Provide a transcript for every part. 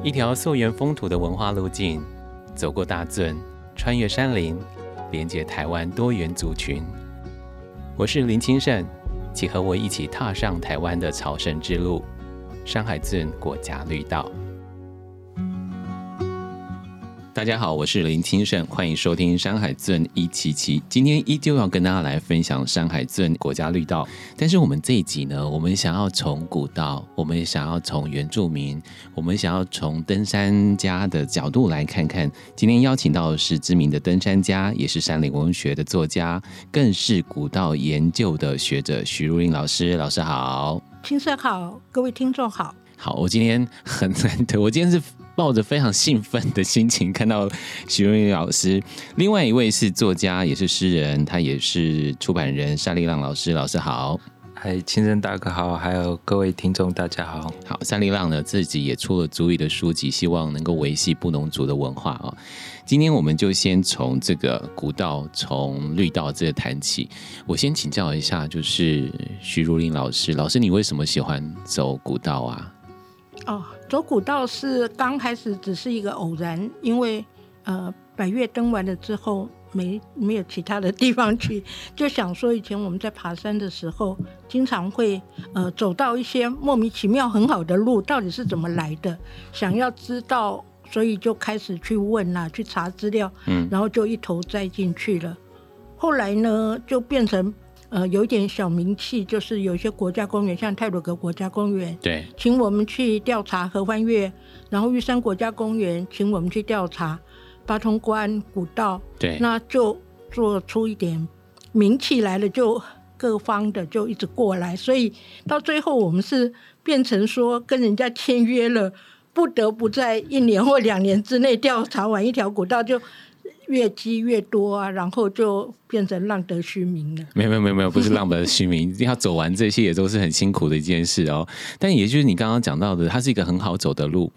一条溯源风土的文化路径，走过大圳，穿越山林，连接台湾多元族群。我是林清盛，请和我一起踏上台湾的朝圣之路——山海圳国家绿道。大家好，我是林清盛，欢迎收听《山海圳一七七》。今天依旧要跟大家来分享山海圳国家绿道，但是我们这一集呢，我们想要从古道，我们想要从原住民，我们想要从登山家的角度来看看。今天邀请到的是知名的登山家，也是山林文学的作家，更是古道研究的学者徐如林老师。老师好，清盛好，各位听众好。好，我今天很难得，我今天是。抱着非常兴奋的心情看到徐荣宇老师，另外一位是作家，也是诗人，他也是出版人沙利浪老师。老师好，嗨，亲生大哥好，还有各位听众大家好。好，沙利浪呢自己也出了足语的书籍，希望能够维系布农族的文化哦。今天我们就先从这个古道，从绿道这个谈起。我先请教一下，就是徐如林老师，老师你为什么喜欢走古道啊？哦，走古道是刚开始只是一个偶然，因为呃百越登完了之后，没没有其他的地方去，就想说以前我们在爬山的时候，经常会呃走到一些莫名其妙很好的路，到底是怎么来的，想要知道，所以就开始去问啦，去查资料，嗯，然后就一头栽进去了。后来呢，就变成。呃，有一点小名气，就是有一些国家公园，像泰鲁格国家公园，对，请我们去调查合欢月，然后玉山国家公园，请我们去调查八通关古道，对，那就做出一点名气来了，就各方的就一直过来，所以到最后我们是变成说跟人家签约了，不得不在一年或两年之内调查完一条古道就。越积越多啊，然后就变成浪得虚名了。没有没有没有没有，不是浪得虚名，要走完这些也都是很辛苦的一件事哦。但也就是你刚刚讲到的，它是一个很好走的路。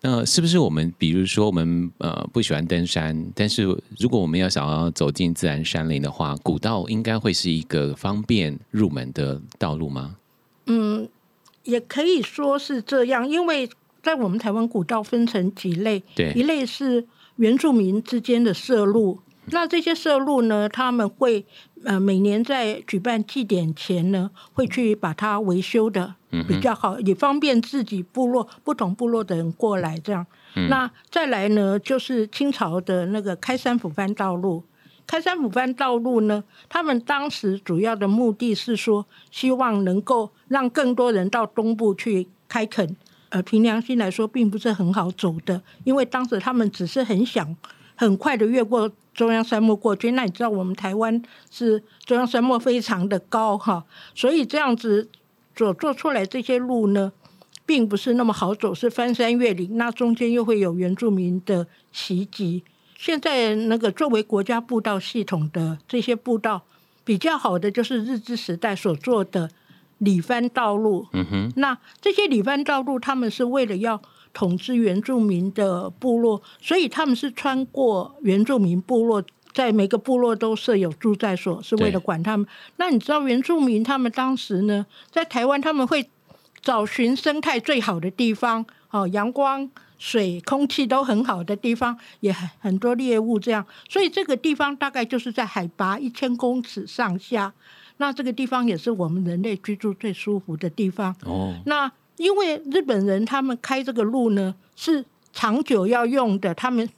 那是不是我们，比如说我们呃不喜欢登山，但是如果我们要想要走进自然山林的话，古道应该会是一个方便入门的道路吗？嗯，也可以说是这样，因为在我们台湾古道分成几类，对，一类是。原住民之间的摄路，那这些摄路呢，他们会呃每年在举办祭典前呢，会去把它维修的比较好，也方便自己部落不同部落的人过来这样。那再来呢，就是清朝的那个开山抚番道路，开山抚番道路呢，他们当时主要的目的是说，希望能够让更多人到东部去开垦。呃，凭良心来说，并不是很好走的，因为当时他们只是很想很快的越过中央山脉过去。那你知道，我们台湾是中央山脉非常的高哈，所以这样子所做出来这些路呢，并不是那么好走，是翻山越岭，那中间又会有原住民的袭击。现在那个作为国家步道系统的这些步道，比较好的就是日治时代所做的。里番道路，嗯哼，那这些里番道路，他们是为了要统治原住民的部落，所以他们是穿过原住民部落，在每个部落都设有住宅所，是为了管他们。那你知道原住民他们当时呢，在台湾他们会找寻生态最好的地方，哦，阳光、水、空气都很好的地方，也很很多猎物这样，所以这个地方大概就是在海拔一千公尺上下。那这个地方也是我们人类居住最舒服的地方。哦，那因为日本人他们开这个路呢是长久要用的，他们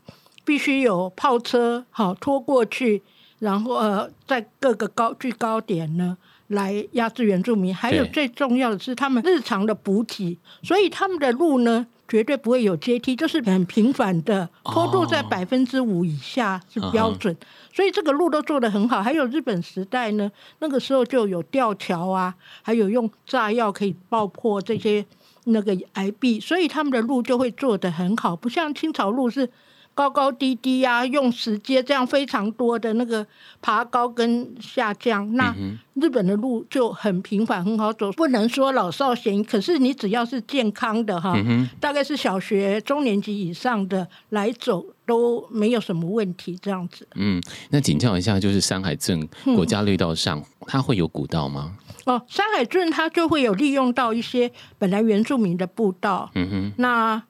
必须有炮车好拖过去，然后呃在各个高最高点呢来压制原住民。还有最重要的是他们日常的补给，所以他们的路呢。绝对不会有阶梯，就是很平凡的坡度，在百分之五以下是标准，所以这个路都做得很好。还有日本时代呢，那个时候就有吊桥啊，还有用炸药可以爆破这些那个崖壁，所以他们的路就会做得很好，不像清朝路是。高高低低呀，用石阶这样非常多的那个爬高跟下降，那日本的路就很平凡，很好走，不能说老少咸宜。可是你只要是健康的哈，大概是小学中年级以上的来走都没有什么问题，这样子。嗯，那请教一下，就是山海镇国家绿道上，它会有古道吗？哦，山海镇它就会有利用到一些本来原住民的步道。嗯哼，那。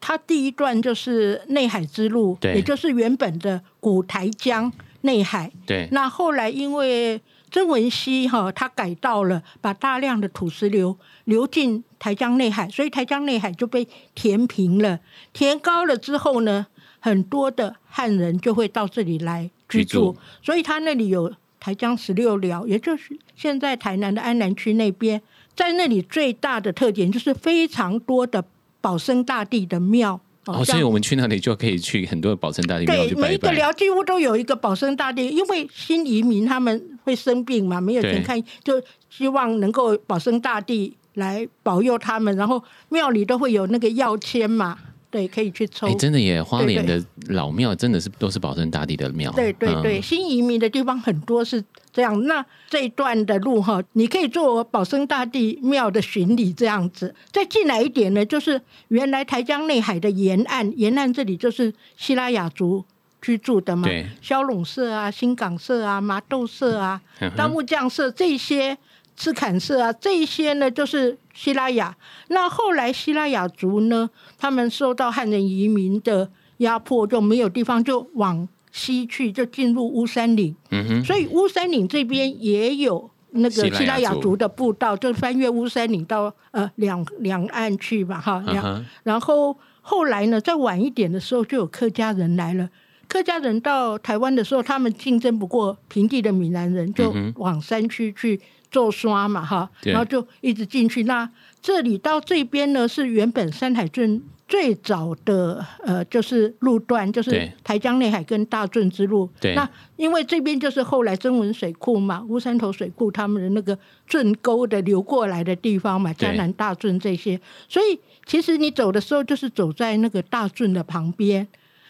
它第一段就是内海之路，对也就是原本的古台江内海。对，那后来因为曾文熙哈，他改道了，把大量的土石流流进台江内海，所以台江内海就被填平了。填高了之后呢，很多的汉人就会到这里来居住，所以他那里有台江十六寮，也就是现在台南的安南区那边，在那里最大的特点就是非常多的保生大帝的庙。哦，所以我们去那里就可以去很多的保生大帝庙，去拜一拜。每一个寮几乎都有一个保生大帝，因为新移民他们会生病嘛，没有对钱看，就希望能够保生大帝来保佑他们，然后庙里都会有那个药签嘛，对，可以去抽哎，。真的耶，花莲的老庙真的是都是保生大帝的庙。对对对，嗯新移民的地方很多是这样。那这一段的路哈，你可以做保生大帝庙的巡礼这样子。再进来一点呢，就是原来台江内海的沿岸，沿岸这里就是希拉雅族居住的嘛对，骁龙社啊、新港社啊、麻豆社啊、嗯哼大木匠社这些。赤坎社啊，这一些呢就是希拉雅。那后来希拉雅族呢，他们受到汉人移民的压迫，就没有地方，就往西去，就进入乌山岭。嗯哼，所以乌山岭这边也有那个希拉雅族族的步道，就翻越乌山岭到呃两两岸去吧，哈。两、嗯，然后后来呢，再晚一点的时候，就有客家人来了。客家人到台湾的时候，他们竞争不过平地的闽南人，就往山区去做刷嘛，哈，然后就一直进去。那这里到这边呢，是原本山海镇最早的呃，就是路段，就是台江内海跟大圳之路。对那因为这边就是后来曾文水库嘛，乌山头水库他们的那个圳沟的流过来的地方嘛，对江南大圳这些，所以其实你走的时候就是走在那个大圳的旁边。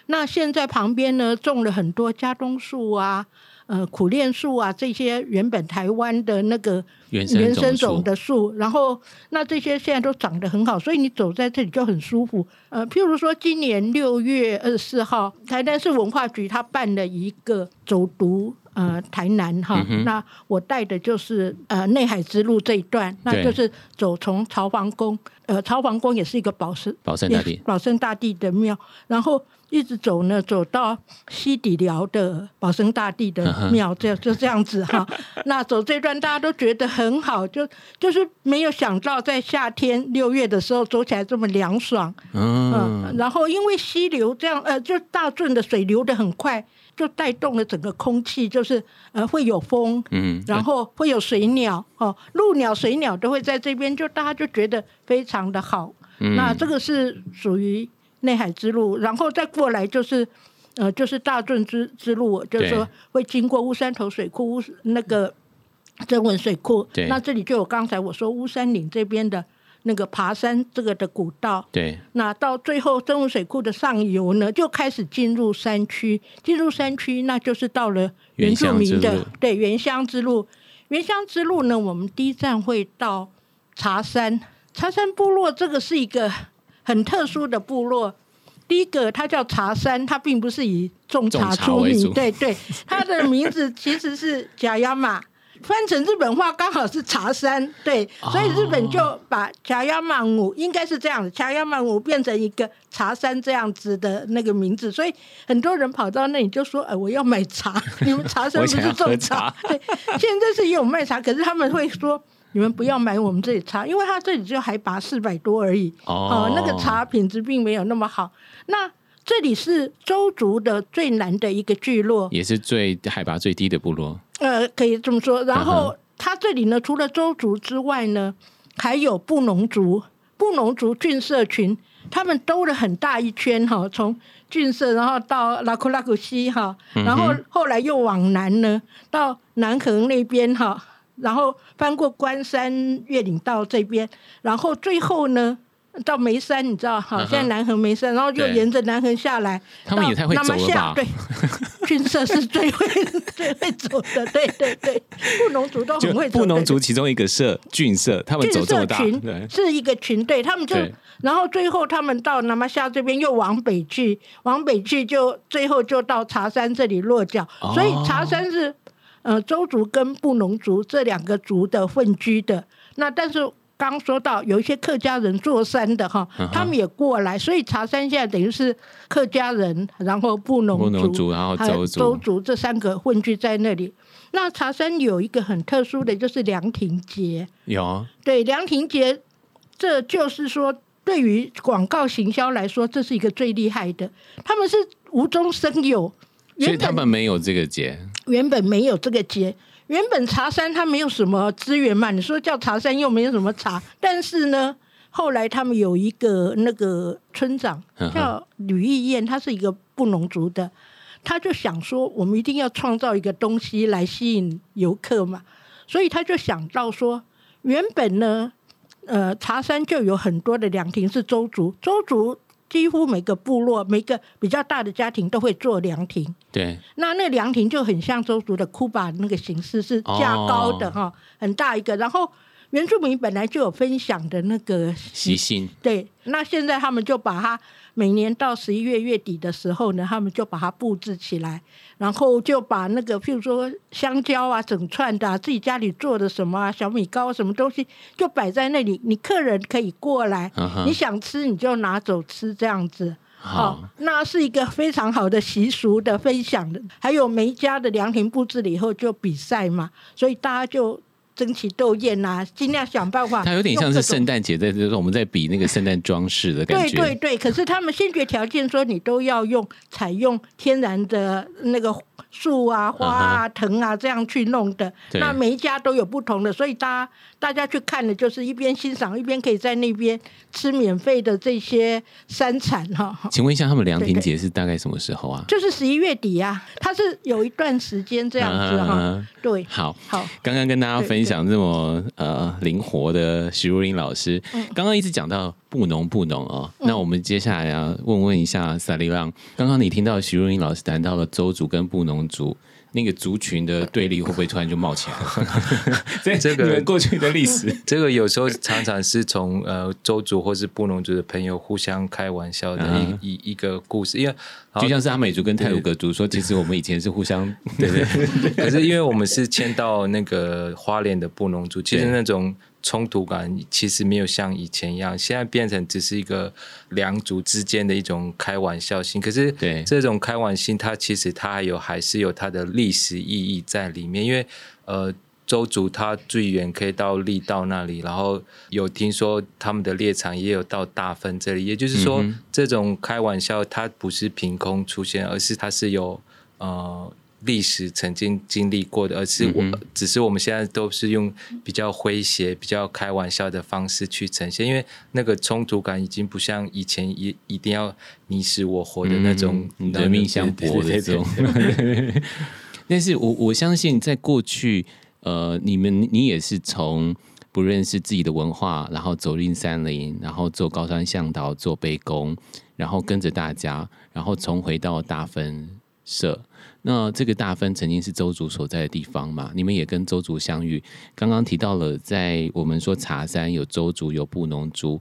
那现在旁边呢种了很多家冬树啊、呃苦楝树啊这些原本台湾的那个原生种的树，然后那这些现在都长得很好，所以你走在这里就很舒服。呃，譬如说今年六月二十四号，台南市文化局他办了一个走读。呃，台南哈，嗯那我带的就是呃内海之路这一段，那就是走从朝皇宫，呃，朝皇宫也是一个宝石保生大保生大帝的庙，然后一直走呢，走到西底寮的保生大帝的庙，这样就这样子哈。那走这段大家都觉得很好，就就是没有想到在夏天六月的时候走起来这么凉爽，嗯，嗯，然后因为溪流这样，呃，就大圳的水流的很快，就带动了整个空气，就是呃会有风，嗯，然后会有水鸟哦，陆鸟、水鸟都会在这边，就大家就觉得非常的好。嗯那这个是属于内海之路，然后再过来就是呃就是大圳之之路，就是说会经过乌山头水库、乌那个曾文水库对。那这里就有刚才我说乌山岭这边的那个爬山这个的古道。对，那到最后真武水库的上游呢，就开始进入山区。进入山区，那就是到了原住民的对原乡之路。原乡之路呢，我们第一站会到茶山。茶山部落这个是一个很特殊的部落。第一个，它叫茶山，它并不是以种茶出名对对，它的名字其实是假亚马，翻成日本话刚好是茶山，对，所以日本就把茶亚曼舞应该是这样的，甲亚曼舞变成一个茶山这样子的那个名字，所以很多人跑到那里就说：“呃，我要买茶，你们茶山不是种茶？”对，现在是也有卖茶，可是他们会说。你们不要买我们这里茶，因为它这里就海拔四百多而已。哦那个茶品质并没有那么好。那这里是周族的最南的一个聚落，也是最海拔最低的部落。呃，可以这么说。然嗯后它这里呢，除了周族之外呢，还有布农族、布农族郡社群，他们兜了很大一圈哈，从郡社然后到拉库拉古西哈，嗯然后后来又往南呢，到南横那边哈，然后翻过关山越岭到这边，然后最后呢。到眉山，你知道哈，现在南横眉山，然后就沿着南横下来，他们也太会到走了吧？对，郡社是最会最会走的，对对对，布农族都很会走。布农族其中一个社郡社，他们走这么大，群，是一个群队，他们就然后最后他们到南马夏这边又往北去，往北去就最后就到茶山这里落脚，哦。所以茶山是呃周族跟布农族这两个族的混居的。那但是刚刚说到有一些客家人做山的哈，他们也过来，所以茶山现在等于是客家人，然后布农布农族，然后还有州州族这三个混居在那里。那茶山有一个很特殊的，就是凉亭节。有对凉亭节，这就是说对于广告行销来说，这是一个最厉害的。他们是无中生有，所以他们没有这个节，原本没有这个节。原本茶山它没有什么资源嘛，你说叫茶山又没有什么茶，但是呢，后来他们有一个那个村长叫吕义燕，他是一个布农族的，他就想说，我们一定要创造一个东西来吸引游客嘛，所以他就想到说，原本呢，呃，茶山就有很多的凉亭是周族，周族。几乎每个部落、每个比较大的家庭都会做凉亭。对，那那凉亭就很像周族的库巴那个形式，是架高的哈，很大一个。然后原住民本来就有分享的那个习性，对。那现在他们就把它。每年到十一月月底的时候呢，他们就把它布置起来，然后就把那个，譬如说香蕉啊，整串的，自己家里做的什么啊，小米糕什么东西，就摆在那里，你客人可以过来，你想吃你就拿走吃，这样子。好，那是一个非常好的习俗的分享的。还有每一家的凉亭布置了以后就比赛嘛，所以大家就。争奇斗艳呐，尽量想办法。它有点像是圣诞节，在就是我们在比那个圣诞装饰的感觉。对对对，可是他们先决条件说，你都要用采用天然的那个。树啊、花啊、藤啊，这样去弄的。那每一家都有不同的，所以大家大家去看的，就是一边欣赏，一边可以在那边吃免费的这些山产哈。请问一下，他们凉亭节是大概什么时候啊？就是十一月底啊，它是有一段时间这样子哈。对，好，好。刚刚跟大家分享这么呃灵活的徐如林老师，刚刚一直讲到不浓不浓哦。那我们接下来要问问一下萨利浪，刚刚你听到徐如林老师谈到了周族跟不浓。族那个族群的对立会不会突然就冒起来？这个过去的历史，这个有时候常常是从呃周族或是布农族的朋友互相开玩笑的一一一个故事，因为就像是阿美族跟泰鲁格族说，其实我们以前是互相对对，可是因为我们是迁到那个花莲的布农族，其实那种。冲突感其实没有像以前一样，现在变成只是一个两族之间的一种开玩笑性。可是，对这种开玩笑，它其实它还有还是有它的历史意义在里面。因为呃，周族它最远可以到力道那里，然后有听说他们的猎场也有到大分这里。也就是说，这种开玩笑它不是凭空出现，而是它是有呃。历史曾经经历过的，而是我只是我们现在都是用比较诙谐、比较开玩笑的方式去呈现，因为那个冲突感已经不像以前一一定要你死我活的那种人命相搏的这种。但是我我相信，在过去，呃，你们你也是从不认识自己的文化，然后走进山林，然后做高山向导，做背弓，然后跟着大家，然后重回到大分社。那这个大分曾经是周族所在的地方嘛？你们也跟周族相遇。刚刚提到了，在我们说茶山有周族有布农族，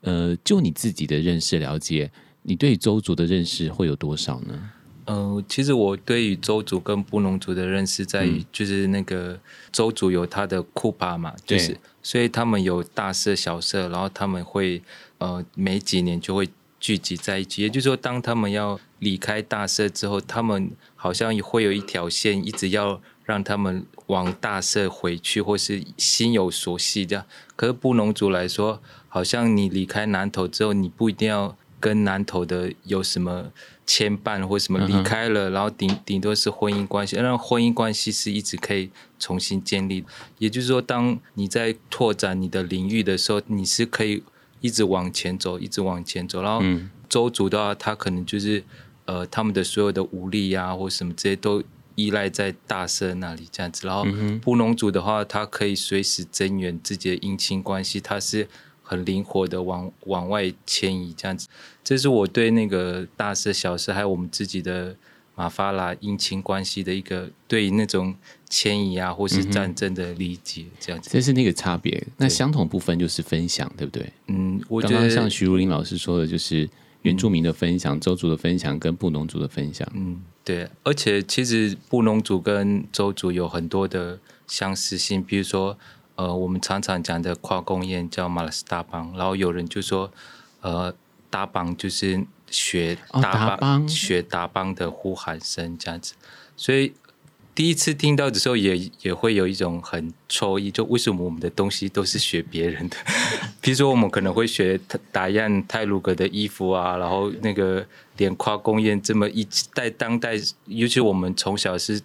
呃，就你自己的认识了解，你对周族的认识会有多少呢？呃，其实我对于周族跟布农族的认识在于，就是那个周族有他的库巴嘛，就是所以他们有大社小社，然后他们会呃每几年就会聚集在一起，也就是说，当他们要离开大社之后，他们好像会有一条线，一直要让他们往大社回去，或是心有所系这样。可是布农族来说，好像你离开南投之后，你不一定要跟南投的有什么牵绊或什么，离开了，然后顶顶多是婚姻关系，那婚姻关系是一直可以重新建立。也就是说，当你在拓展你的领域的时候，你是可以一直往前走，一直往前走。然后周族的话，他可能就是。呃，他们的所有的武力啊，或什么这些都依赖在大社那里这样子。然后布农族的话，他可以随时增援自己的姻亲关系，他是很灵活的往往外迁移这样子。这是我对那个大社、小社还有我们自己的马法拉姻亲关系的一个对那种迁移啊，或是战争的理解这样子。这是那个差别。那相同部分就是分享，对不对？嗯，我刚刚像徐如林老师说的，就是。原住民的分享、周族的分享跟布农族的分享，嗯，对，而且其实布农族跟周族有很多的相似性，比如说，呃，我们常常讲的跨公宴叫马拉斯大邦，然后有人就说，呃，大邦就是学大邦学大邦的呼喊声这样子，所以。第一次听到的时候，也也会有一种很抽意，就为什么我们的东西都是学别人的？比如说，我们可能会学打样泰鲁格的衣服啊，然后那个连跨公宴这么一代当代，尤其我们从小是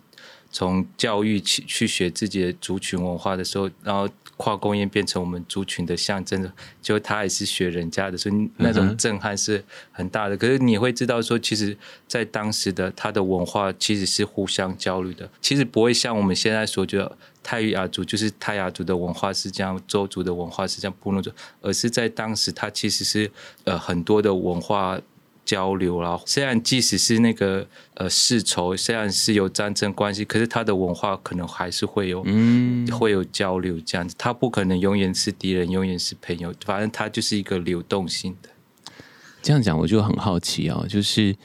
从教育去去学自己的族群文化的时候，然后。跨工业变成我们族群的象征，就他也是学人家的，所以那种震撼是很大的。可是你会知道说，其实，在当时的他的文化其实是互相交流的，其实不会像我们现在所觉得泰雅族就是泰雅族的文化是这样，周族的文化是这样，布农族，而是在当时，它其实是呃很多的文化。交流啦，虽然即使是那个呃世仇，虽然是有战争关系，可是他的文化可能还是会有，嗯，会有交流这样子。他不可能永远是敌人，永远是朋友，反正他就是一个流动性的。这样讲我就很好奇哦，就是。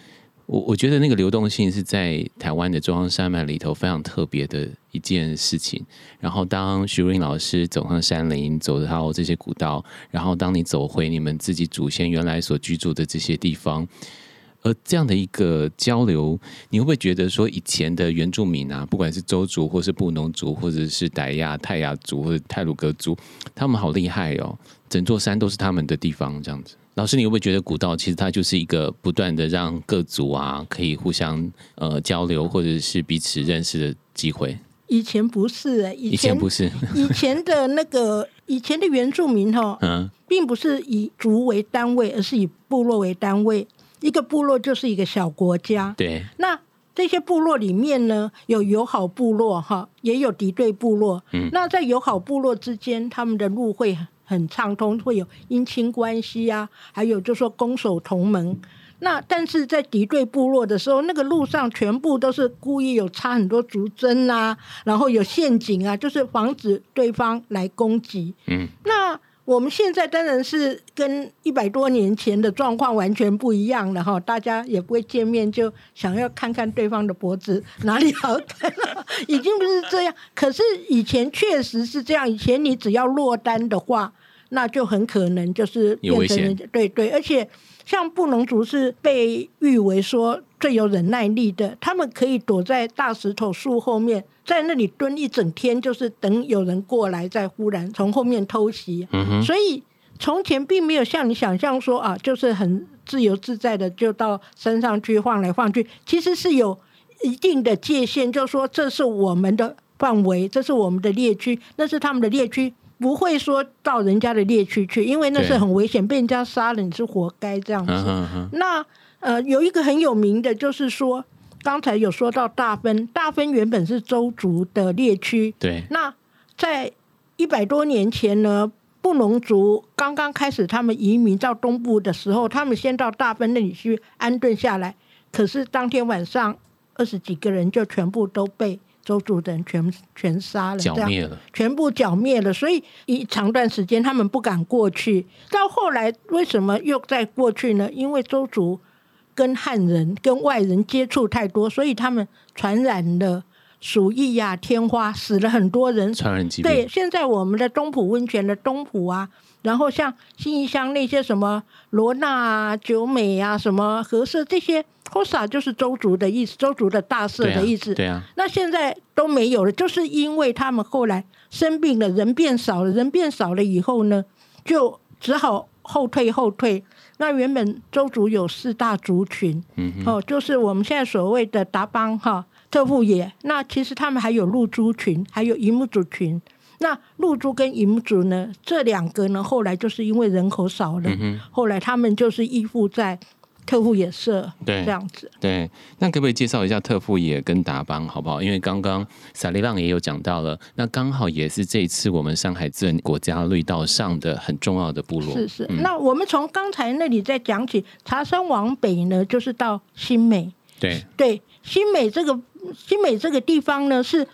我我觉得那个流动性是在台湾的中央山脉里头非常特别的一件事情。然后当徐瑞老师走上山林，走到这些古道，然后当你走回你们自己祖先原来所居住的这些地方，而这样的一个交流，你会不会觉得说以前的原住民啊，不管是周族或是布农族，或者是傣亚、泰雅族或者泰鲁格族，他们好厉害哦，整座山都是他们的地方，这样子。老师，你会不会觉得古道其实它就是一个不断的让各族啊可以互相呃交流或者是彼此认识的机会？以前不是，以前不是，以前的那个以前的原住民哈，嗯，并不是以族为单位，而是以部落为单位。一个部落就是一个小国家。对。那这些部落里面呢，有友好部落哈，也有敌对部落。嗯。那在友好部落之间，他们的路会。很畅通，会有姻亲关系啊，还有就说攻守同盟。那但是在敌对部落的时候，那个路上全部都是故意有插很多竹针啊，然后有陷阱啊，就是防止对方来攻击。嗯，那。我们现在当然是跟一百多年前的状况完全不一样了哈，大家也不会见面就想要看看对方的脖子哪里好看了，已经不是这样。可是以前确实是这样，以前你只要落单的话，那就很可能就是变成对对，而且。像布农族是被誉为说最有忍耐力的，他们可以躲在大石头树后面，在那里蹲一整天，就是等有人过来，再忽然从后面偷袭。所以从前并没有像你想象说啊，就是很自由自在的就到山上去晃来晃去，其实是有一定的界限，就说这是我们的范围，这是我们的猎区，那是他们的猎区。不会说到人家的猎区去，因为那是很危险，被人家杀了你是活该这样子。那呃，有一个很有名的，就是说刚才有说到大分，大分原本是周族的猎区。对。那在一百多年前呢，布农族刚刚开始他们移民到东部的时候，他们先到大分那里去安顿下来，可是当天晚上二十几个人就全部都被。周族的人全全杀了，剿灭了，全部剿灭了。所以一长段时间他们不敢过去。到后来为什么又再过去呢？因为周族跟汉人、跟外人接触太多，所以他们传染了鼠疫呀、天花，死了很多人。传染疾病。对，现在我们的东浦温泉的东浦啊。然后像新义乡那些什么罗纳啊、九美啊、什么和社这些 h o s a 就是周族的意思，周族的大社的意思。对啊。那现在都没有了，就是因为他们后来生病了，人变少了，人变少了以后呢，就只好后退后退。那原本周族有四大族群，嗯哦，就是我们现在所谓的达邦哈、特富野。那其实他们还有露珠群，还有银木族群。那露珠跟银族呢？这两个呢，后来就是因为人口少了，后来他们就是依附在特富野社，对，这样子。对，那可不可以介绍一下特富野跟达邦好不好？因为刚刚萨利浪也有讲到了，那刚好也是这一次我们上海自然国家绿道上的很重要的部落。是是。那我们从刚才那里再讲起，茶山往北呢，就是到新美。对对，新美这个新美这个地方呢，是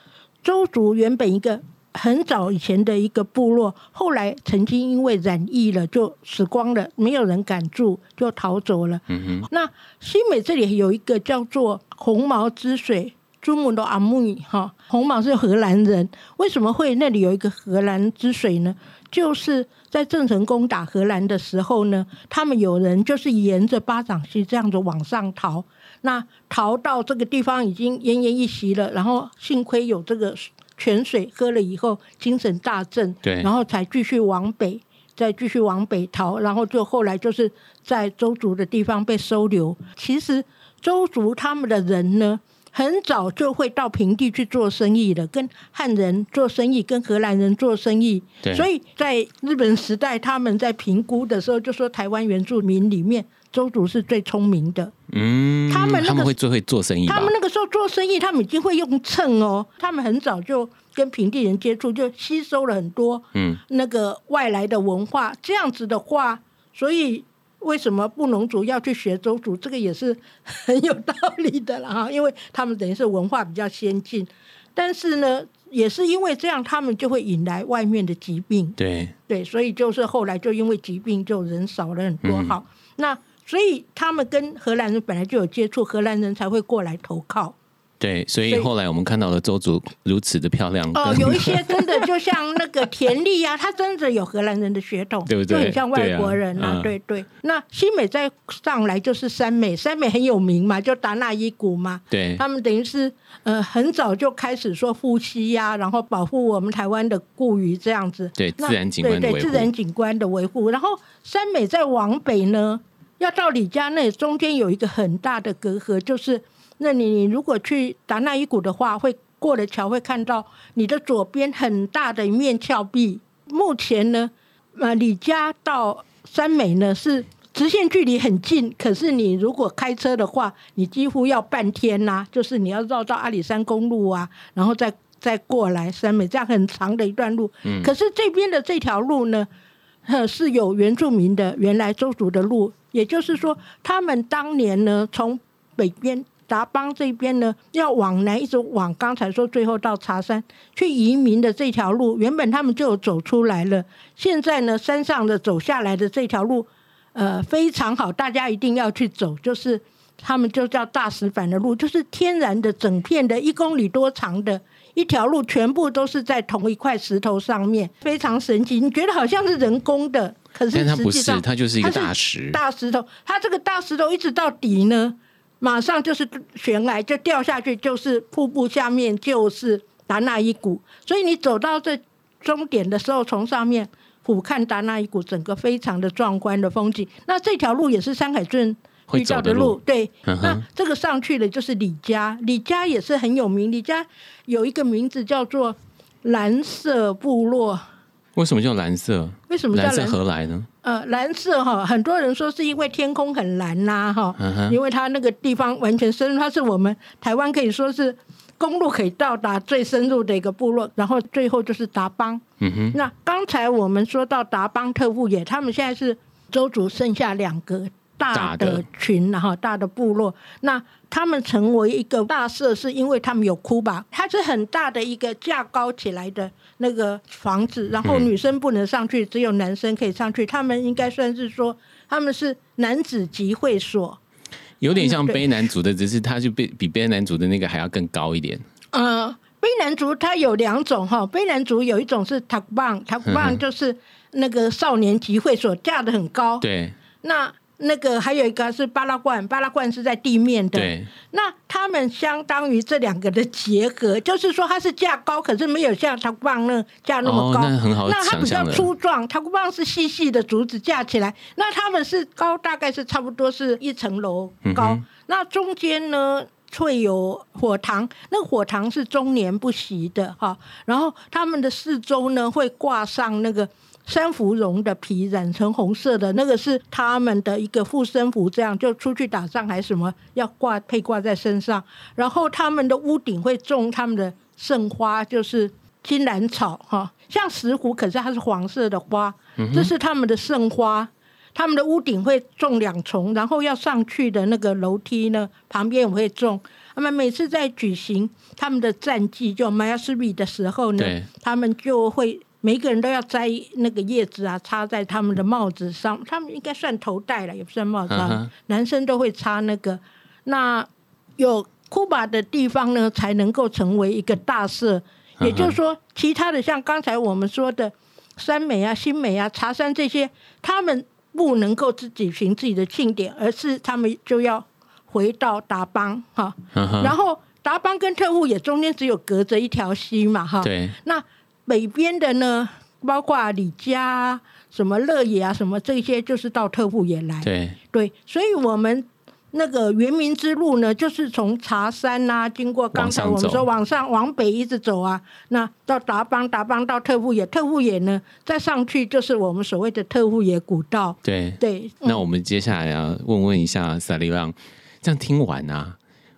周族原本一个。很早以前的一个部落，后来曾经因为染疫了就死光了，没有人敢住，就逃走了。嗯哼。那新美这里有一个叫做红毛之水朱姆的阿木哈，红毛是荷兰人，为什么会那里有一个荷兰之水呢？就是在郑成功打荷兰的时候呢，他们有人就是沿着巴掌溪这样子往上逃，那逃到这个地方已经奄奄一息了，然后幸亏有这个泉水喝了以后，精神大振，对，然后才继续往北，再继续往北逃，然后就后来就是在周族的地方被收留。其实周族他们的人呢。很早就会到平地去做生意的，跟汉人做生意，跟荷兰人做生意。所以在日本时代，他们在评估的时候就说，台湾原住民里面，周族是最聪明的。嗯，他们他们会最会做生意。他们那个时候做生意，他们已经会用秤哦。他们很早就跟平地人接触，就吸收了很多嗯那个外来的文化。这样子的话，所以。为什么布农族要去学周族？这个也是很有道理的了哈，因为他们等于是文化比较先进，但是呢，也是因为这样，他们就会引来外面的疾病。对对，所以就是后来就因为疾病，就人少了很多。好，那所以他们跟荷兰人本来就有接触，荷兰人才会过来投靠。对，所以后来我们看到了周族如此的漂亮哦，有一些真的就像那个田丽啊，他真的有荷兰人的血统，对不对？就很像外国人啊，对对。那新美再上来就是三美，三美很有名嘛，就达那伊谷嘛，对，他们等于是呃很早就开始说呼吸呀，然后保护我们台湾的固语这样子，对自然景观对对自然景观的维护。然后三美再往北呢，要到李家那中间有一个很大的隔阂，就是。那你你如果去达那伊谷的话，会过了桥会看到你的左边很大的一面峭壁。目前呢，呃，李家到三美呢是直线距离很近，可是你如果开车的话，你几乎要半天呐，就是你要绕到阿里山公路啊，然后再再过来三美，这样很长的一段路。嗯。可是这边的这条路呢，是有原住民的原来周族的路，也就是说，他们当年呢从北边。达邦这边呢，要往南一直往刚才说最后到茶山去移民的这条路，原本他们就走出来了。现在呢，山上的走下来的这条路，呃，非常好，大家一定要去走。就是他们就叫大石板的路，就是天然的整片的一公里多长的一条路，全部都是在同一块石头上面，非常神奇。你觉得好像是人工的，可是它不是它就是一个大石大石头。它这个大石头一直到底呢？马上就是悬崖，就掉下去，就是瀑布下面就是达那伊谷，所以你走到这终点的时候，从上面俯瞰达那伊谷，整个非常的壮观的风景。那这条路也是山海镇遇到的路，对。那这个上去的就是李家，李家也是很有名，李家有一个名字叫做蓝色部落。为什么叫蓝色？为什么蓝色何来呢？呃，蓝色哈，很多人说是因为天空很蓝呐，哈，因为它那个地方完全深入，它是我们台湾可以说是公路可以到达最深入的一个部落，然后最后就是达邦。嗯哼，那刚才我们说到达邦特富野，他们现在是州族剩下两个。大的群，然后大的部落，那他们成为一个大社，是因为他们有哭吧？它是很大的一个架高起来的那个房子，然后女生不能上去，只有男生可以上去。他们应该算是说，他们是男子集会所，有点像卑南族的，只是它就比比卑南族的那个还要更高一点。呃，卑南族它有两种哈，卑南族有一种是塔棒，塔棒就是那个少年集会所，架的很高。对，那。那个还有一个是巴拉罐，巴拉罐是在地面的。对。那他们相当于这两个的结合，就是说它是架高，可是没有像塔古棒那架那么高。那很好那它比较粗壮，塔古棒是细细的竹子架起来。那他们是高，大概是差不多是一层楼高。那中间呢会有火塘，那个火塘是终年不息的哈。然后他们的四周呢会挂上那个。珊瑚绒的皮染成红色的那个是他们的一个护身符，这样就出去打仗还是什么要挂配挂在身上。然后他们的屋顶会种他们的圣花，就是金兰草哈，像石斛，可是它是黄色的花，这是他们的圣花。他们的屋顶会种两重，然后要上去的那个楼梯呢，旁边也会种。他们每次在举行他们的战绩，就马亚斯比的时候呢，他们就会。每个人都要摘那个叶子啊，插在他们的帽子上。他们应该算头戴了，也不算帽子。男生都会插那个。那有库巴的地方呢，才能够成为一个大社。也就是说，其他的像刚才我们说的山美啊、新美啊、茶山这些，他们不能够自己行自己的庆典，而是他们就要回到达邦哈。然后达邦跟特务也中间只有隔着一条溪嘛哈。对。那北边的呢，包括李家、什么乐野啊、什么这些，就是到特务也来。对。对，所以我们。那个圆明之路呢，就是从茶山呐，经过刚才我们说往上往北一直走啊，那到达邦，达邦到特务野，特务野呢再上去就是我们所谓的特务野古道。对对，那我们接下来要问问一下萨利浪，这样听完啊，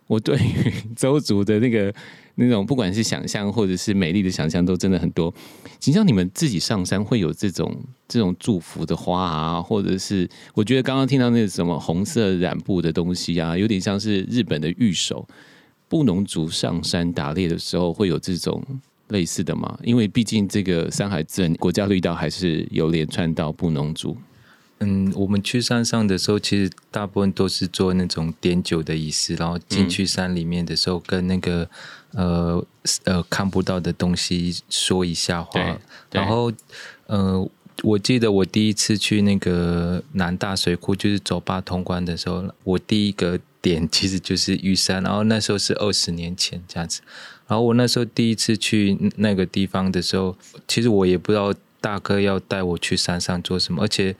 我对于 周族的那个。那种不管是想象或者是美丽的想象，都真的很多。请像你们自己上山会有这种这种祝福的花啊，或者是我觉得刚刚听到那个什么红色染布的东西啊，有点像是日本的御守布农族上山打猎的时候会有这种类似的吗？因为毕竟这个山海镇国家绿道还是有连串到布农族。嗯，我们去山上的时候，其实大部分都是做那种点酒的仪式，然后进去山里面的时候，跟那个呃呃看不到的东西说一下话。然后呃，我记得我第一次去那个南大水库，就是走八通关的时候，我第一个点其实就是玉山，然后那时候是二十年前这样子。然后我那时候第一次去那个地方的时候，其实我也不知道大哥要带我去山上做什么，而且。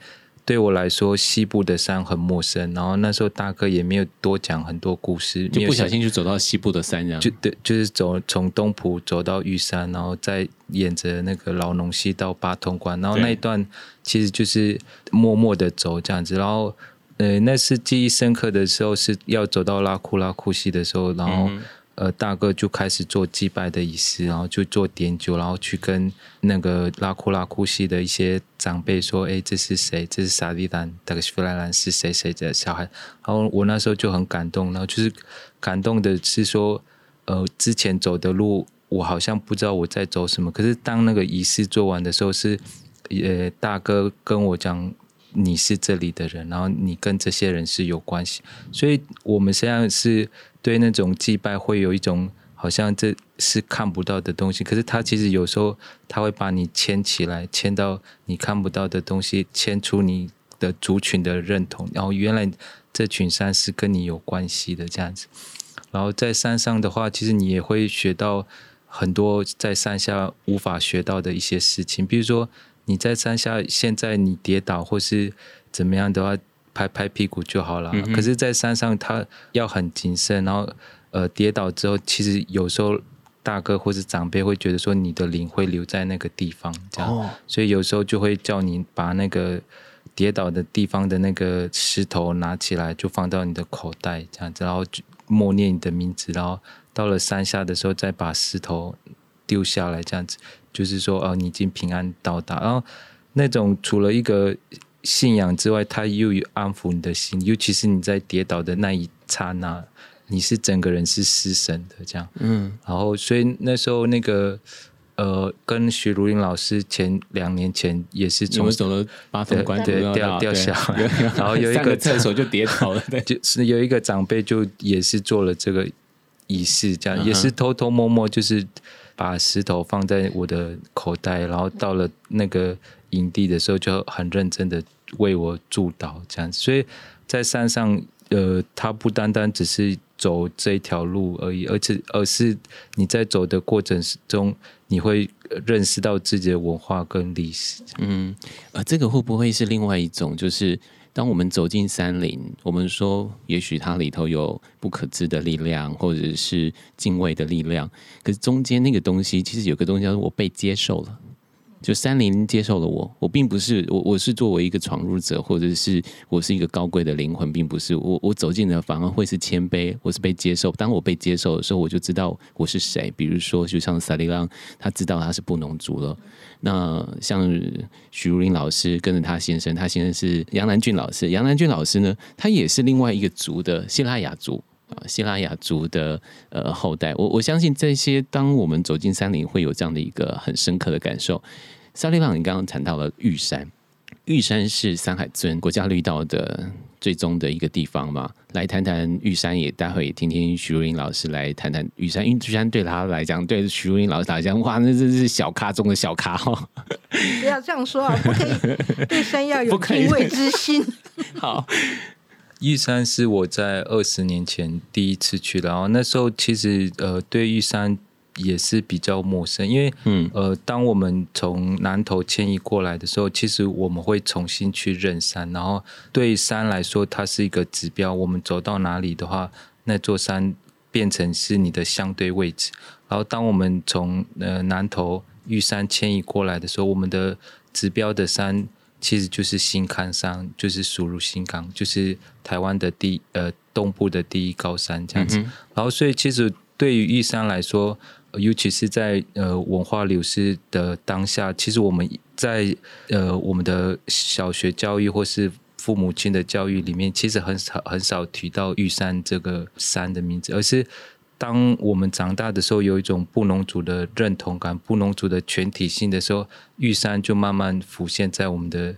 对我来说，西部的山很陌生。然后那时候大哥也没有多讲很多故事，就不小心就走到西部的山，这样就对，就是走从东浦走到玉山，然后再沿着那个老农溪到八通关。然后那一段其实就是默默的走这样子。然后呃，那是记忆深刻的时候，是要走到拉库拉库溪的时候，然后。呃，大哥就开始做祭拜的仪式，然后就做点酒，然后去跟那个拉库拉库西的一些长辈说：“哎，这是谁？这是萨利兰，这个弗莱兰是谁谁的小孩？”然后我那时候就很感动，然后就是感动的是说，呃，之前走的路我好像不知道我在走什么，可是当那个仪式做完的时候，是呃大哥跟我讲。你是这里的人，然后你跟这些人是有关系，所以我们实际上是对那种祭拜会有一种好像这是看不到的东西，可是他其实有时候他会把你牵起来，牵到你看不到的东西，牵出你的族群的认同，然后原来这群山是跟你有关系的这样子。然后在山上的话，其实你也会学到很多在山下无法学到的一些事情，比如说。你在山下，现在你跌倒或是怎么样的话，拍拍屁股就好了。可是，在山上，他要很谨慎。然后，呃，跌倒之后，其实有时候大哥或是长辈会觉得说，你的灵会留在那个地方，这样。所以有时候就会叫你把那个跌倒的地方的那个石头拿起来，就放到你的口袋这样子，然后默念你的名字，然后到了山下的时候再把石头丢下来，这样子。就是说，哦，你已经平安到达，然后那种除了一个信仰之外，它又有安抚你的心，尤其是你在跌倒的那一刹那，你是整个人是失神的这样。嗯，然后所以那时候那个呃，跟徐如林老师前两年前也是从走了八分关对掉掉下来，然后有一个厕所就跌倒了，对，就是有一个长辈就也是做了这个仪式，这样也是偷偷摸摸就是。把石头放在我的口袋，然后到了那个营地的时候，就很认真的为我祝祷这样子。所以在山上，呃，它不单单只是走这一条路而已，而且而是你在走的过程中，你会认识到自己的文化跟历史。嗯，呃，这个会不会是另外一种，就是？当我们走进山林，我们说，也许它里头有不可知的力量，或者是敬畏的力量。可是中间那个东西，其实有个东西叫做我被接受了。就山林接受了我，我并不是我，我是作为一个闯入者，或者是我是一个高贵的灵魂，并不是我，我走进的反而会是谦卑，我是被接受。当我被接受的时候，我就知道我是谁。比如说，就像萨利浪，他知道他是布农族了。那像许如林老师跟着他先生，他先生是杨南俊老师，杨南俊老师呢，他也是另外一个族的希拉雅族。啊，希拉雅族的呃后代，我我相信这些，当我们走进山林，会有这样的一个很深刻的感受。沙利朗，你刚刚谈到了玉山，玉山是山海尊国家绿道的最终的一个地方嘛，来谈谈玉山，也待会也听听徐如英老师来谈谈玉山，因为玉山对他来讲，对徐如英老师来讲，哇，那真是小咖中的小咖哦。不要这样说啊，不可以对山要 有敬畏之心。好，玉山是我在二十年前第一次去，然后那时候其实呃，对玉山。也是比较陌生，因为嗯呃，当我们从南头迁移过来的时候，其实我们会重新去认山，然后对山来说，它是一个指标。我们走到哪里的话，那座山变成是你的相对位置。然后，当我们从呃南头玉山迁移过来的时候，我们的指标的山其实就是新康山，就是属入新港，就是台湾的第呃东部的第一高山这样子。然后，所以其实对于玉山来说，尤其是在呃文化流失的当下，其实我们在呃我们的小学教育或是父母亲的教育里面，其实很少很少提到玉山这个山的名字，而是当我们长大的时候，有一种布农族的认同感、布农族的全体性的时候，玉山就慢慢浮现在我们的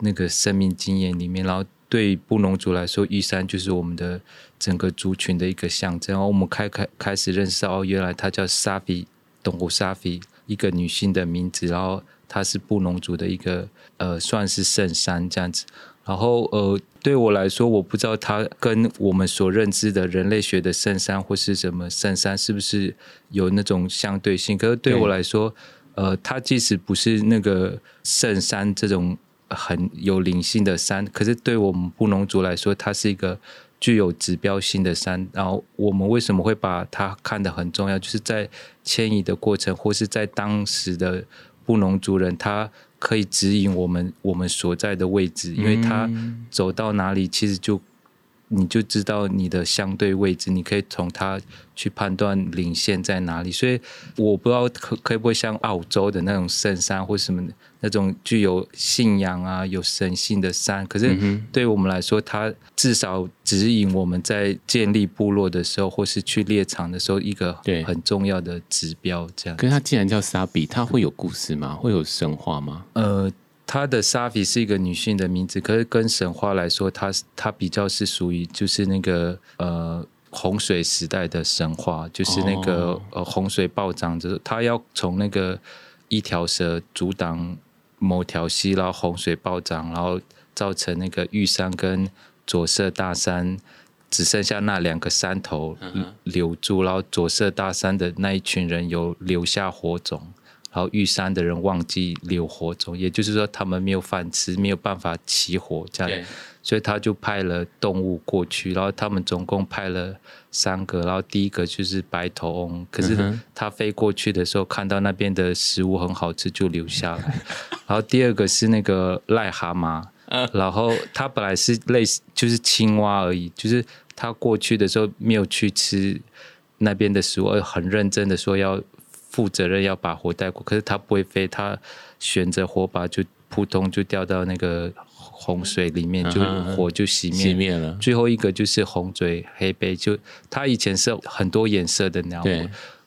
那个生命经验里面，然后。对布农族来说，玉山就是我们的整个族群的一个象征。然后我们开开开始认识到，哦，原来她叫沙菲，东湖沙菲，一个女性的名字。然后她是布农族的一个呃，算是圣山这样子。然后呃，对我来说，我不知道它跟我们所认知的人类学的圣山或是什么圣山是不是有那种相对性。可是对我来说，呃，它即使不是那个圣山这种。很有灵性的山，可是对我们布农族来说，它是一个具有指标性的山。然后我们为什么会把它看得很重要？就是在迁移的过程，或是在当时的布农族人，他可以指引我们我们所在的位置，因为它走到哪里，其实就。你就知道你的相对位置，你可以从它去判断领先在哪里。所以我不知道可可不可以像澳洲的那种圣山或什么那种具有信仰啊、有神性的山。可是对我们来说，它至少指引我们在建立部落的时候，或是去猎场的时候，一个很重要的指标。这样。可是它既然叫沙比，它会有故事吗？会有神话吗？呃。她的沙比是一个女性的名字，可是跟神话来说，她她比较是属于就是那个呃洪水时代的神话，就是那个呃洪水暴涨，就是她要从那个一条蛇阻挡某条溪，然后洪水暴涨，然后造成那个玉山跟左色大山只剩下那两个山头留住，然后左色大山的那一群人有留下火种。然后玉山的人忘记留火种，也就是说他们没有饭吃，没有办法起火，这样，所以他就派了动物过去。然后他们总共派了三个，然后第一个就是白头翁，可是他飞过去的时候看到那边的食物很好吃，就留下来。然后第二个是那个癞蛤蟆，然后他本来是类似就是青蛙而已，就是他过去的时候没有去吃那边的食物，而很认真的说要。负责任要把火带过，可是他不会飞，他选择火把就扑通就掉到那个洪水里面，就火就熄灭熄灭了。最后一个就是红嘴黑背，就它以前是很多颜色的鸟，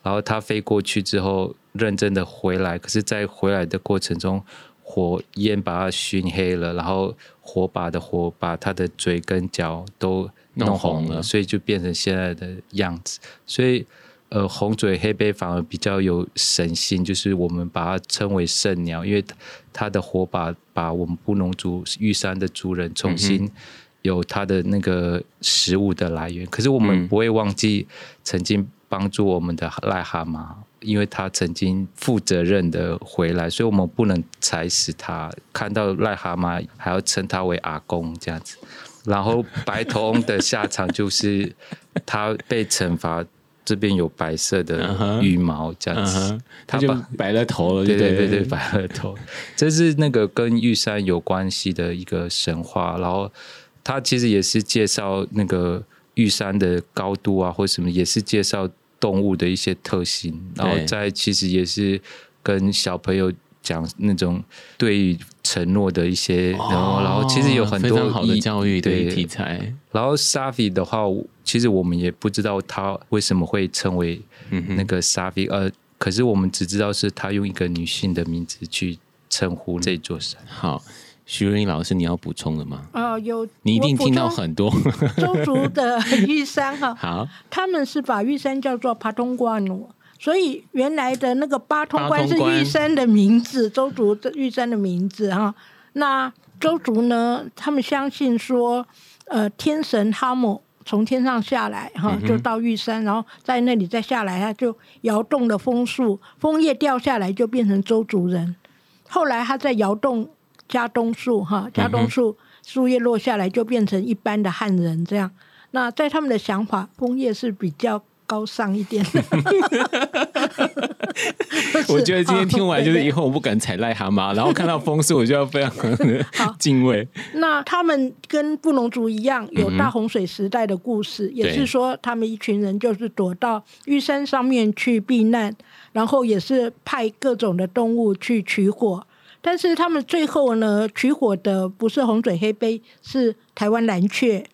然后它飞过去之后认真的回来，可是，在回来的过程中，火焰把它熏黑了，然后火把的火把它的嘴跟脚都弄红了，所以就变成现在的样子，所以。呃，红嘴黑背反而比较有神性，就是我们把它称为圣鸟，因为它的火把把我们布农族玉山的族人重新有它的那个食物的来源。可是我们不会忘记曾经帮助我们的癞蛤蟆，因为它曾经负责任的回来，所以我们不能踩死它。看到癞蛤蟆还要称它为阿公这样子。然后白头翁的下场就是他被惩罚。这边有白色的羽毛，这样子，他就白了头了。对对对对，白了头。这是那个跟玉山有关系的一个神话，然后它其实也是介绍那个玉山的高度啊，或什么，也是介绍动物的一些特性，然后在其实也是跟小朋友。讲那种对于承诺的一些，然后然后其实有很多好的教育的题材。然后 Safi 的话，其实我们也不知道他为什么会称为那个 Safi，呃，可是我们只知道是他用一个女性的名字去称呼这座山。好。徐瑞英老师，你要补充的吗？啊，有你一定听到很多。周族的玉山哈，好，他们是把玉山叫做帕通关努，所以原来的那个八通关是玉山的名字，周族的玉山的名字哈。那周族呢，他们相信说，呃，天神哈姆从天上下来哈，就到玉山，然后在那里再下来，他就摇动了枫树，枫叶掉下来就变成周族人。后来他在摇动加东树哈，加东树树叶落下来就变成一般的汉人这样。那在他们的想法，枫叶是比较高尚一点。我觉得今天听完就是对以后我不敢踩癞蛤蟆，然后看到枫树我就要非常敬畏。那他们跟布农族一样，有大洪水时代的故事，也是说他们一群人就是躲到玉山上面去避难，然后也是派各种的动物去取火。但是他们最后呢，取火的不是红嘴黑背，是台湾蓝雀。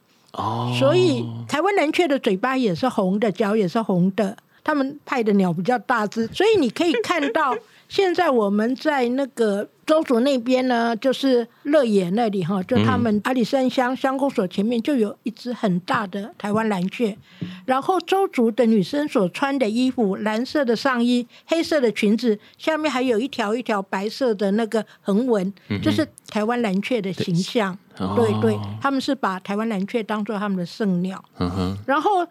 所以台湾蓝雀的嘴巴也是红的，脚也是红的。他们派的鸟比较大只，所以你可以看到，现在我们在那个周族那边呢，就是乐野那里哈，就他们阿里山乡乡公所前面就有一只很大的台湾蓝雀。然后周族的女生所穿的衣服，蓝色的上衣，黑色的裙子，下面还有一条一条白色的那个横纹，就是台湾蓝雀的形象。哦对对，他们是把台湾蓝雀当做他们的圣鸟。然后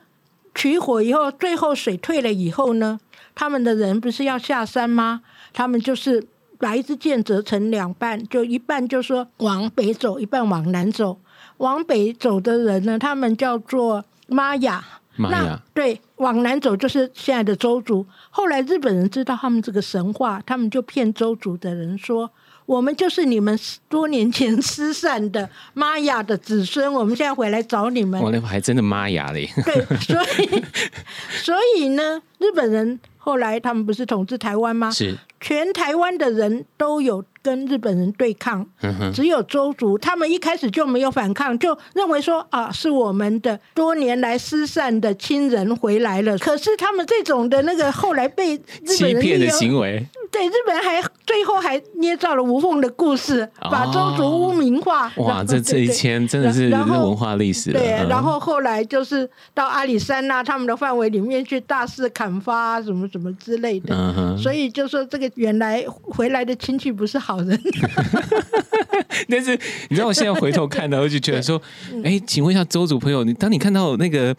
取火以后，最后水退了以后呢，他们的人不是要下山吗？他们就是把一支箭折成两半，就一半就说往北走，一半往南走。往北走的人呢，他们叫做玛雅。那玛雅，对，往南走就是现在的周族。后来日本人知道他们这个神话，他们就骗周族的人说，我们就是你们多年前失散的玛雅的子孙，我们现在回来找你们。我那还真的玛雅嘞。对，所以 所以呢，日本人后来他们不是统治台湾吗？是，全台湾的人都有跟日本人对抗，嗯只有周族他们一开始就没有反抗，就认为说啊，是我们的多年来失散的亲人回来了。可是他们这种的那个后来被日本人欺骗的行为，对日本人还最后还捏造了无缝的故事，把周族污名化。然哇，后这这一千真的是文化历史了。对，嗯然后后来就是到阿里山呐、他们的范围里面去大肆砍伐、啊、什么什么之类的。嗯，所以就说这个原来回来的亲戚不是好人，但是你知道，我现在回头看呢，我就觉得说，嗯哎，请问一下周族朋友，你当你看到那个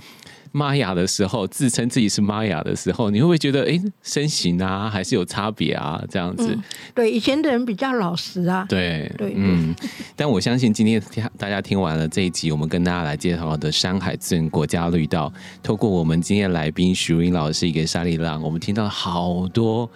玛雅的时候，自称自己是玛雅的时候，你会不会觉得，哎，身形啊，还是有差别啊？这样子，对以前的人比较老实啊。对，对嗯，但我相信今天大家听完了这一集，我们跟大家来介绍的山海镇国家绿道，透过我们今天的来宾徐如英老师一个沙利浪，我们听到好多。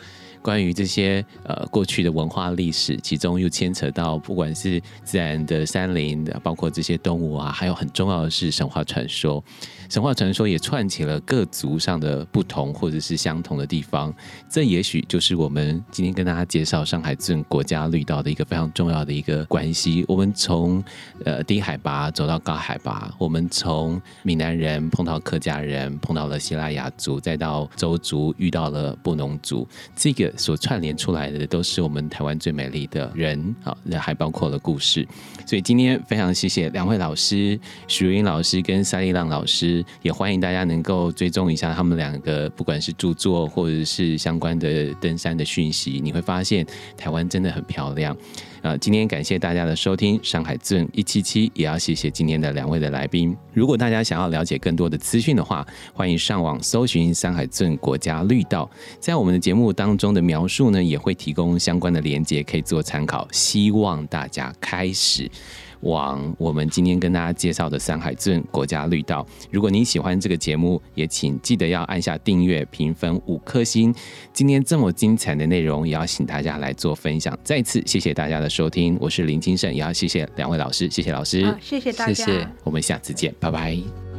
关于这些呃过去的文化历史，其中又牵扯到不管是自然的山林的，包括这些动物啊，还有很重要的是神话传说。神话传说也串起了各族上的不同或者是相同的地方。这也许就是我们今天跟大家介绍上海镇国家绿道的一个非常重要的一个关系。我们从呃低海拔走到高海拔，我们从闽南人碰到客家人，碰到了希腊雅族，再到周族遇到了布农族，这个所串联出来的都是我们台湾最美丽的人啊，那还包括了故事。所以今天非常谢谢两位老师，许如英老师跟沙利浪老师，也欢迎大家能够追踪一下他们两个，不管是著作或者是相关的登山的讯息，你会发现台湾真的很漂亮。呃，今天感谢大家的收听，上海镇一七七，也要谢谢今天的两位的来宾。如果大家想要了解更多的资讯的话，欢迎上网搜寻上海镇国家绿道，在我们的节目当中的描述呢，也会提供相关的连接，可以做参考。希望大家开始。往我们今天跟大家介绍的山海镇国家绿道。如果您喜欢这个节目，也请记得要按下订阅、评分五颗星。今天这么精彩的内容，也要请大家来做分享。再次谢谢大家的收听，我是林清盛，也要谢谢两位老师，谢谢老师，啊，谢谢大家。谢谢我们下次见，拜拜。